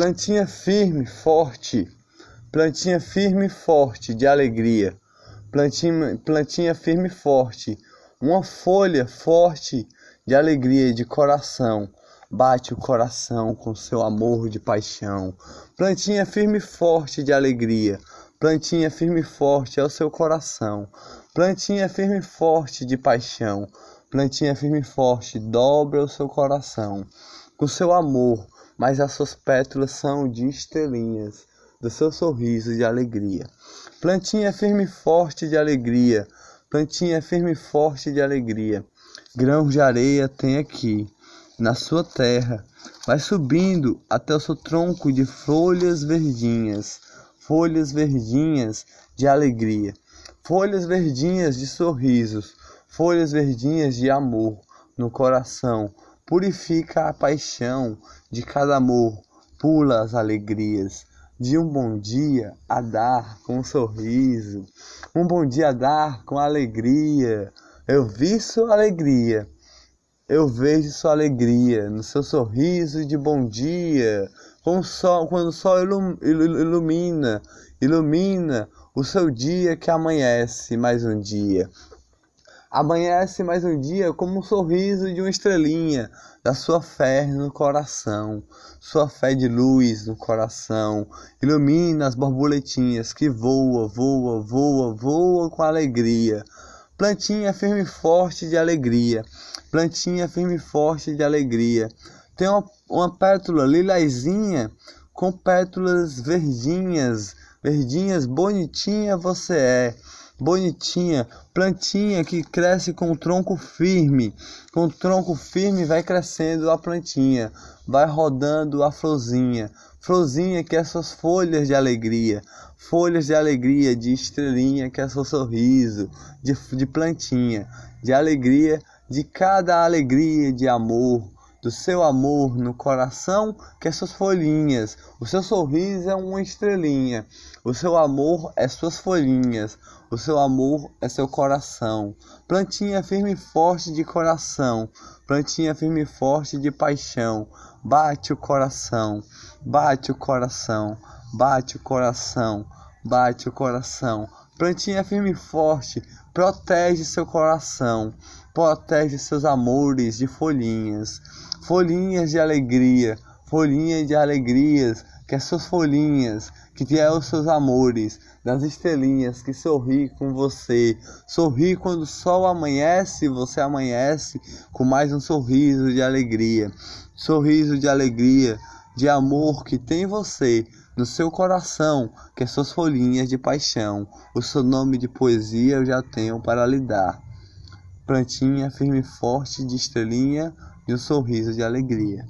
Plantinha firme, forte, plantinha firme forte de alegria. Plantinha, plantinha firme forte, uma folha forte de alegria de coração. Bate o coração com seu amor de paixão. Plantinha firme forte de alegria. Plantinha firme forte é o seu coração. Plantinha firme forte de paixão. Plantinha firme forte dobra o seu coração. Com seu amor, mas as suas pétalas são de estrelinhas. Do seu sorriso de alegria. Plantinha firme e forte de alegria. Plantinha firme e forte de alegria. Grãos de areia tem aqui na sua terra. Vai subindo até o seu tronco de folhas verdinhas, folhas verdinhas de alegria, folhas verdinhas de sorrisos, folhas verdinhas de amor no coração. Purifica a paixão de cada amor, pula as alegrias de um bom dia a dar com um sorriso, um bom dia a dar com alegria. Eu vi sua alegria eu vejo sua alegria no seu sorriso de bom dia, com sol, quando o sol ilumina, ilumina o seu dia que amanhece mais um dia. Amanhece mais um dia como um sorriso de uma estrelinha da sua fé no coração, sua fé de luz no coração. Ilumina as borboletinhas que voa, voa, voa, voa com alegria. Plantinha firme e forte de alegria plantinha firme e forte de alegria. Tem uma, uma pétula lilazinha com pétalas verdinhas, verdinhas, bonitinha você é. Bonitinha, plantinha que cresce com tronco firme. Com tronco firme vai crescendo a plantinha, vai rodando a florzinha. Florzinha que é suas folhas de alegria, folhas de alegria, de estrelinha que é seu sorriso, de, de plantinha, de alegria de cada alegria de amor, do seu amor no coração, que é suas folhinhas. O seu sorriso é uma estrelinha. O seu amor é suas folhinhas. O seu amor é seu coração. Plantinha firme e forte de coração. Plantinha firme e forte de paixão. Bate o coração. Bate o coração. Bate o coração. Bate o coração. Plantinha firme e forte. Protege seu coração protege seus amores de folhinhas, folhinhas de alegria, folhinhas de alegrias, que as suas folhinhas, que é os seus amores, das estrelinhas que sorri com você, sorri quando o sol amanhece, você amanhece com mais um sorriso de alegria, sorriso de alegria, de amor que tem você no seu coração, que é suas folhinhas de paixão, o seu nome de poesia eu já tenho para lhe dar plantinha firme e forte de estrelinha e um sorriso de alegria.